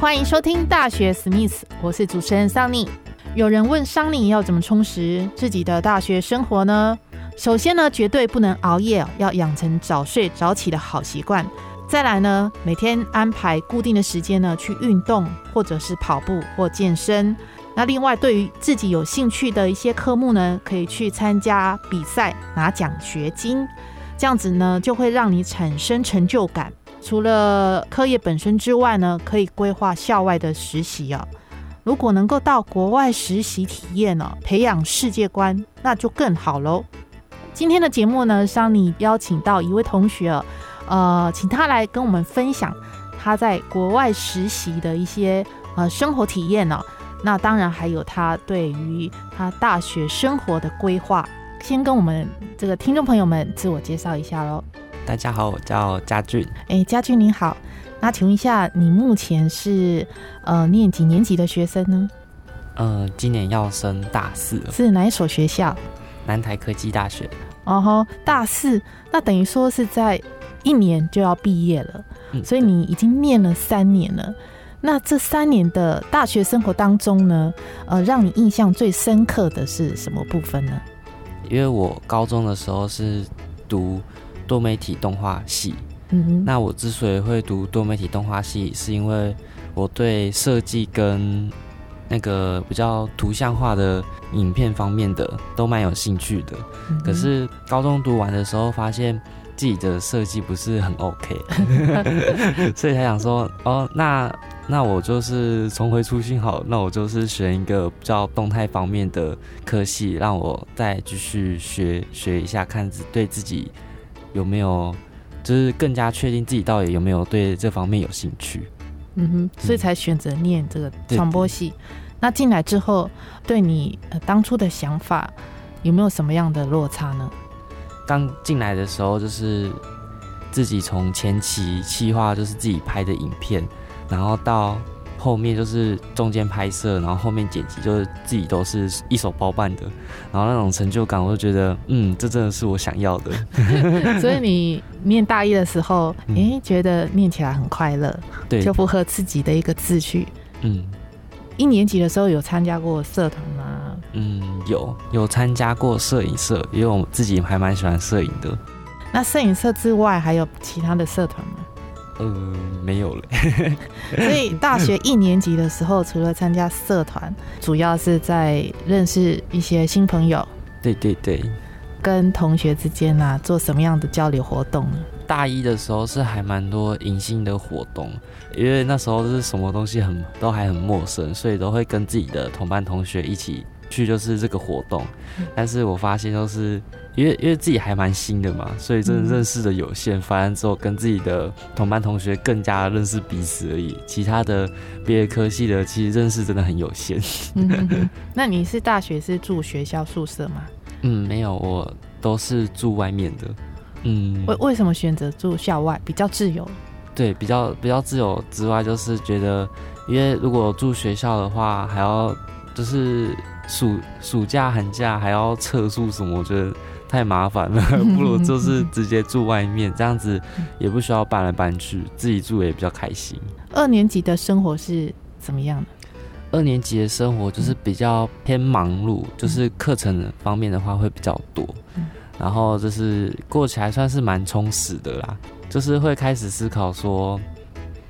欢迎收听大学史密斯，我是主持人桑尼。有人问桑尼要怎么充实自己的大学生活呢？首先呢，绝对不能熬夜，要养成早睡早起的好习惯。再来呢，每天安排固定的时间呢去运动，或者是跑步或健身。那另外，对于自己有兴趣的一些科目呢，可以去参加比赛拿奖学金，这样子呢就会让你产生成就感。除了课业本身之外呢，可以规划校外的实习啊。如果能够到国外实习体验呢，培养世界观，那就更好喽。今天的节目呢，桑尼邀请到一位同学，呃，请他来跟我们分享他在国外实习的一些呃生活体验呢。那当然还有他对于他大学生活的规划。先跟我们这个听众朋友们自我介绍一下喽。大家好，我叫嘉俊。哎，嘉俊你好。那请问一下，你目前是呃念几年级的学生呢？呃，今年要升大四。是哪一所学校？南台科技大学。哦吼，大四，那等于说是在一年就要毕业了，所以你已经念了三年了。那这三年的大学生活当中呢，呃，让你印象最深刻的是什么部分呢？因为我高中的时候是读多媒体动画系，嗯哼，那我之所以会读多媒体动画系，是因为我对设计跟那个比较图像化的影片方面的都蛮有兴趣的，可是高中读完的时候，发现自己的设计不是很 OK，所以才想说，哦，那那我就是重回初心好，那我就是选一个比较动态方面的科系，让我再继续学学一下，看自对自己有没有，就是更加确定自己到底有没有对这方面有兴趣。嗯哼，所以才选择念这个传播系。那进来之后，对你呃当初的想法有没有什么样的落差呢？刚进来的时候，就是自己从前期企划，就是自己拍的影片，然后到。后面就是中间拍摄，然后后面剪辑，就是自己都是一手包办的，然后那种成就感，我就觉得，嗯，这真的是我想要的。所以你念大一的时候，哎，觉得念起来很快乐，对，就符合自己的一个志趣。嗯，一年级的时候有参加过社团吗？嗯，有，有参加过摄影社，因为我自己还蛮喜欢摄影的。那摄影社之外，还有其他的社团吗？嗯，没有了。所以大学一年级的时候，除了参加社团，主要是在认识一些新朋友。对对对，跟同学之间啊，做什么样的交流活动呢？大一的时候是还蛮多迎新的活动，因为那时候是什么东西很都还很陌生，所以都会跟自己的同班同学一起。去就是这个活动，但是我发现就是因为因为自己还蛮新的嘛，所以真的认识的有限。反正之后跟自己的同班同学更加认识彼此而已，其他的别的科系的其实认识真的很有限。那你是大学是住学校宿舍吗？嗯，没有，我都是住外面的。嗯，为为什么选择住校外比较自由？对，比较比较自由之外，就是觉得因为如果住学校的话，还要就是。暑暑假寒假还要测宿什么，我觉得太麻烦了，不如就是直接住外面，这样子也不需要搬来搬去，自己住也比较开心。二年级的生活是怎么样的？二年级的生活就是比较偏忙碌，就是课程方面的话会比较多，然后就是过起来算是蛮充实的啦，就是会开始思考说，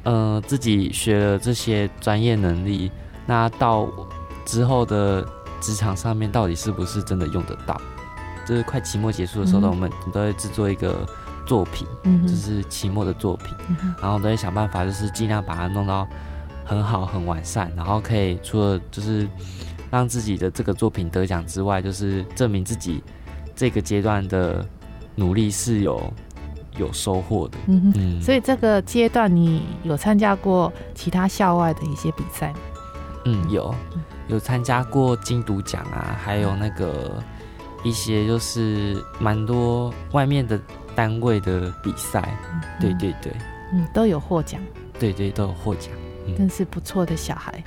嗯，自己学了这些专业能力，那到之后的。职场上面到底是不是真的用得到？就是快期末结束的时候，我们都会制作一个作品，就是期末的作品，然后都会想办法，就是尽量把它弄到很好、很完善，然后可以除了就是让自己的这个作品得奖之外，就是证明自己这个阶段的努力是有有收获的。嗯嗯，所以这个阶段你有参加过其他校外的一些比赛吗？嗯，有，有参加过金读奖啊，还有那个一些就是蛮多外面的单位的比赛。对对对，嗯，都有获奖。对对，都有获奖。真是不错的小孩。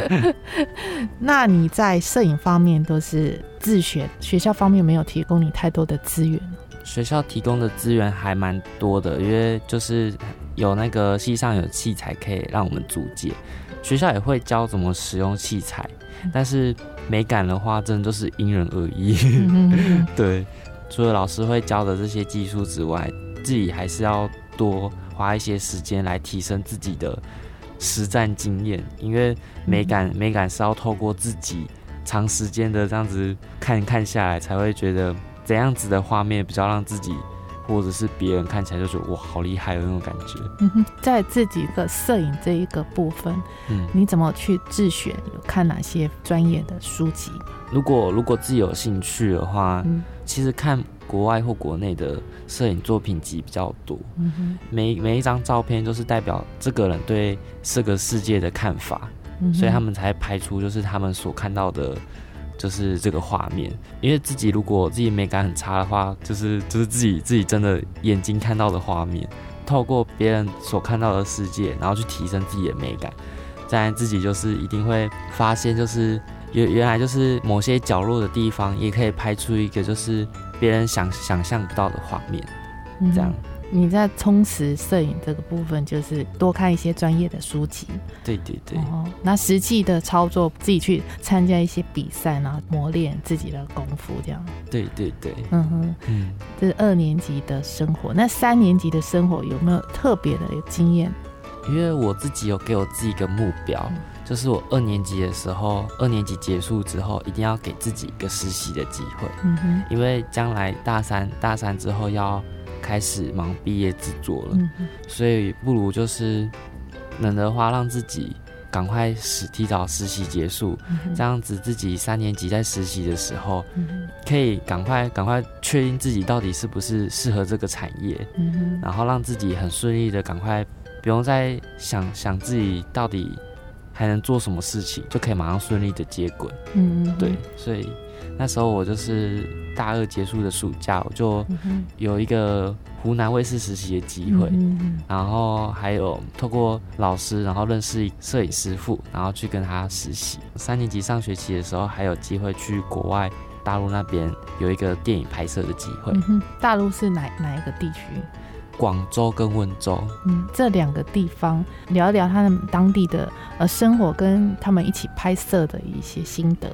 那你在摄影方面都是自学，学校方面没有提供你太多的资源？学校提供的资源还蛮多的，因为就是有那个系上有器材可以让我们租借，学校也会教怎么使用器材，但是美感的话，真的就是因人而异。对，除了老师会教的这些技术之外，自己还是要多花一些时间来提升自己的。实战经验，因为美感美感是要透过自己长时间的这样子看看下来，才会觉得怎样子的画面比较让自己或者是别人看起来就觉得哇好厉害的那种感觉。嗯哼，在自己的摄影这一个部分，嗯，你怎么去自选？有看哪些专业的书籍？如果如果自己有兴趣的话，嗯，其实看。国外或国内的摄影作品集比较多，嗯每每一张照片都是代表这个人对这个世界的看法，所以他们才拍出就是他们所看到的，就是这个画面。因为自己如果自己美感很差的话，就是就是自己自己真的眼睛看到的画面，透过别人所看到的世界，然后去提升自己的美感，在自己就是一定会发现，就是原原来就是某些角落的地方也可以拍出一个就是。别人想想象不到的画面，这样。你在充实摄影这个部分，就是多看一些专业的书籍。对对对。哦，那实际的操作，自己去参加一些比赛，然后磨练自己的功夫，这样。对对对。嗯哼。嗯，这是二年级的生活。那三年级的生活有没有特别的经验？因为我自己有给我自己一个目标。就是我二年级的时候，二年级结束之后，一定要给自己一个实习的机会。嗯哼，因为将来大三大三之后要开始忙毕业制作了，所以不如就是能的话，让自己赶快实提早实习结束，这样子自己三年级在实习的时候，可以赶快赶快确定自己到底是不是适合这个产业，然后让自己很顺利的赶快不用再想想自己到底。还能做什么事情，就可以马上顺利的接轨。嗯，对，所以那时候我就是大二结束的暑假，我就有一个湖南卫视实习的机会，然后还有透过老师，然后认识摄影师傅，然后去跟他实习。三年级上学期的时候，还有机会去国外大陆那边有一个电影拍摄的机会。大陆是哪哪一个地区？广州跟温州，嗯，这两个地方聊一聊他们当地的呃生活，跟他们一起拍摄的一些心得。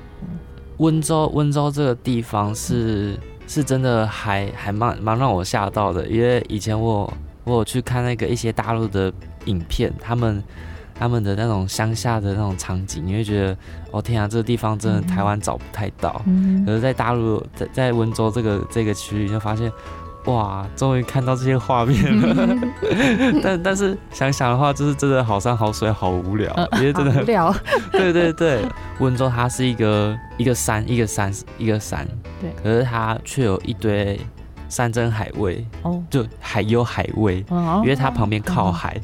温州，温州这个地方是是真的还还蛮蛮让我吓到的，因为以前我我有去看那个一些大陆的影片，他们他们的那种乡下的那种场景，你会觉得哦天啊，这个地方真的台湾找不太到。可是，在大陆在在温州这个这个区域，就发现。哇，终于看到这些画面了，但但是想想的话，就是真的好山好水好无聊，因为真的无聊。对 对对，温州它是一个一个山一个山一个山，对，可是它却有一堆。山珍海味哦，就海有海味，因为它旁边靠海，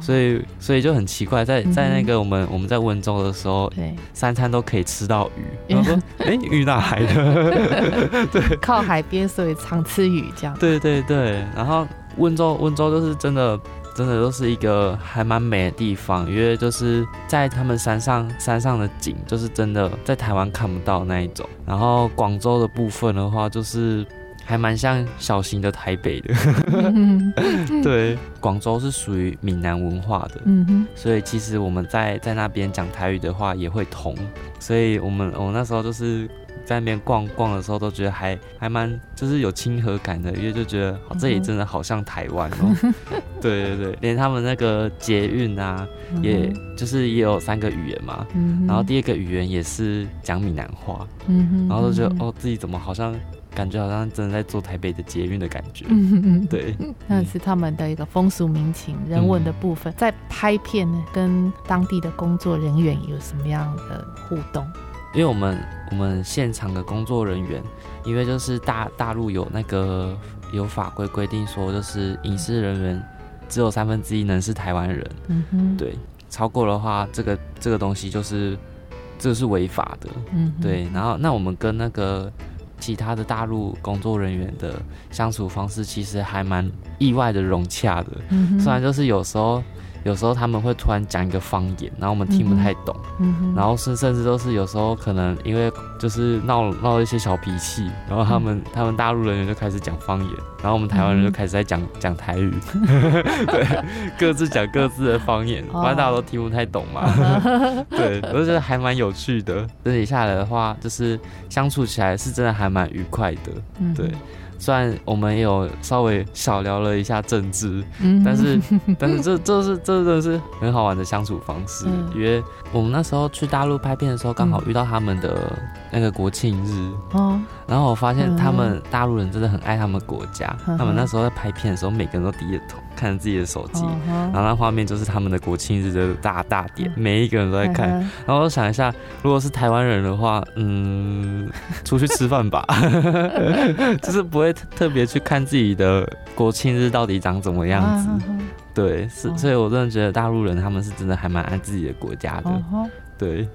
所以所以就很奇怪，在在那个我们我们在温州的时候，对，三餐都可以吃到鱼。我说，哎，鱼哪来的？对，靠海边，所以常吃鱼这样。对对对，然后温州温州就是真的真的都是一个还蛮美的地方，因为就是在他们山上山上的景，就是真的在台湾看不到那一种。然后广州的部分的话，就是。还蛮像小型的台北的，对，广州是属于闽南文化的，嗯哼，所以其实我们在在那边讲台语的话也会同，所以我们我那时候就是在那边逛逛的时候都觉得还还蛮就是有亲和感的，因为就觉得这里真的好像台湾哦，对对对，连他们那个捷运啊，也就是也有三个语言嘛，然后第二个语言也是讲闽南话，然后就觉得哦自己怎么好像。感觉好像真的在坐台北的捷运的感觉，嗯嗯对，那是他们的一个风俗民情、人文的部分。在拍片呢，跟当地的工作人员有什么样的互动？因为我们我们现场的工作人员，因为就是大大陆有那个有法规规定说，就是影视人员只有三分之一能是台湾人。嗯哼，对，超过的话，这个这个东西就是这是违法的。嗯，对。然后那我们跟那个其他的大陆工作人员的相处方式，其实还蛮意外的融洽的。嗯虽然就是有时候。有时候他们会突然讲一个方言，然后我们听不太懂，然后甚甚至都是有时候可能因为就是闹闹一些小脾气，然后他们他们大陆人员就开始讲方言，然后我们台湾人就开始在讲讲台语，对，各自讲各自的方言，反正大家都听不太懂嘛。对，我就觉得还蛮有趣的。整体下来的话，就是相处起来是真的还蛮愉快的，对。虽然我们有稍微小聊了一下政治，但是 但是这这是这真的是很好玩的相处方式，因为我们那时候去大陆拍片的时候，刚好遇到他们的那个国庆日，哦，然后我发现他们大陆人真的很爱他们国家，他们那时候在拍片的时候，每个人都低着头。看着自己的手机，然后那画面就是他们的国庆日的大大典，每一个人都在看。然后我想一下，如果是台湾人的话，嗯，出去吃饭吧，就是不会特别去看自己的国庆日到底长怎么样子。对，是，所以我真的觉得大陆人他们是真的还蛮爱自己的国家的。对，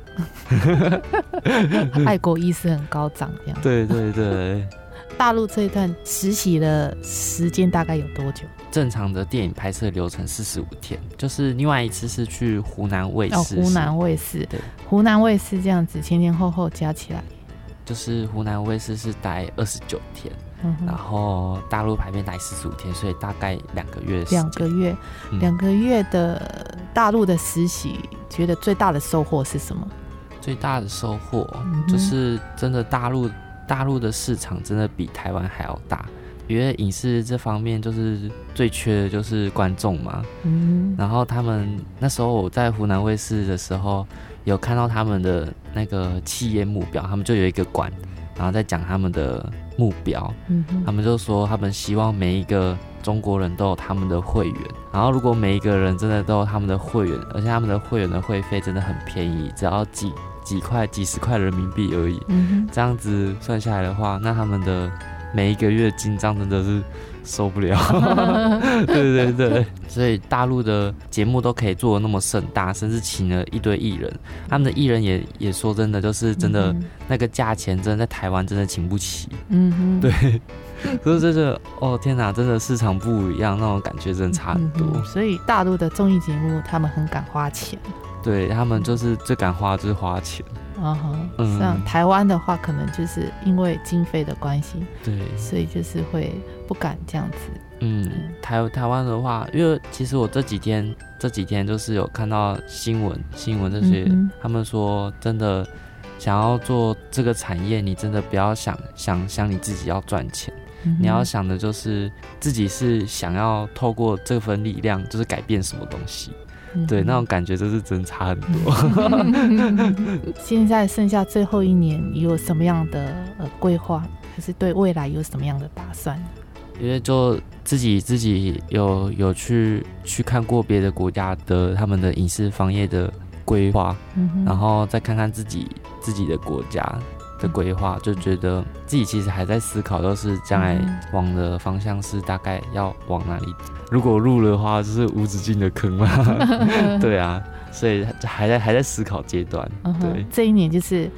爱国意识很高涨，这样。对对对。大陆这一段实习的时间大概有多久？正常的电影拍摄流程四十五天，就是另外一次是去湖南卫视。湖南卫视，对，湖南卫视这样子前前后后加起来，就是湖南卫视是待二十九天，然后大陆排片待四十五天，所以大概两个月。两个月，两个月的大陆的实习，觉得最大的收获是什么？最大的收获就是真的大陆。大陆的市场真的比台湾还要大，因为影视这方面就是最缺的就是观众嘛。嗯，然后他们那时候我在湖南卫视的时候，有看到他们的那个企业目标，他们就有一个馆，然后在讲他们的目标。嗯，他们就说他们希望每一个中国人都有他们的会员，然后如果每一个人真的都有他们的会员，而且他们的会员的会费真的很便宜，只要几。几块、几十块人民币而已，这样子算下来的话，那他们的每一个月进账真的是受不了。对对对，所以大陆的节目都可以做的那么盛大，甚至请了一堆艺人，他们的艺人也也说真的，就是真的那个价钱，真的在台湾真的请不起。嗯哼，对，可是这个哦天哪，真的市场不一样，那种感觉真的差很多。所以大陆的综艺节目，他们很敢花钱。对他们就是最敢花就是花钱，啊哈，像台湾的话，可能就是因为经费的关系，对，所以就是会不敢这样子。嗯，台台湾的话，因为其实我这几天这几天就是有看到新闻，新闻这些，他们说真的想要做这个产业，你真的不要想想想你自己要赚钱，你要想的就是自己是想要透过这份力量，就是改变什么东西。对，那种感觉就是真差很多。现在剩下最后一年，你有什么样的呃规划，还是对未来有什么样的打算？因为就自己自己有有去去看过别的国家的他们的影视行业的规划，然后再看看自己自己的国家。的规划就觉得自己其实还在思考，就是将来往的方向是大概要往哪里。如果入的话，就是无止境的坑嘛。对啊，所以还在还在思考阶段。对，这一年就是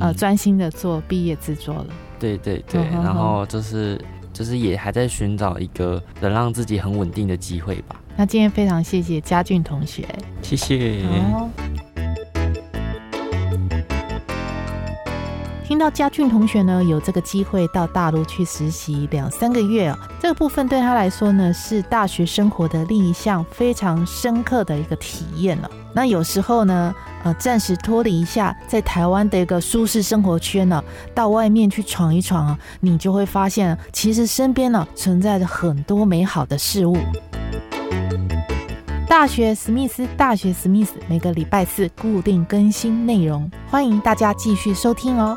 呃专心的做毕业制作了。对对对，然后就是就是也还在寻找一个能让自己很稳定的机会吧。那今天非常谢谢嘉俊同学，谢谢。听到嘉俊同学呢有这个机会到大陆去实习两三个月哦，这个部分对他来说呢是大学生活的另一项非常深刻的一个体验了。那有时候呢，呃，暂时脱离一下在台湾的一个舒适生活圈呢，到外面去闯一闯啊，你就会发现其实身边呢存在着很多美好的事物。大学史密斯，大学史密斯，每个礼拜四固定更新内容，欢迎大家继续收听哦。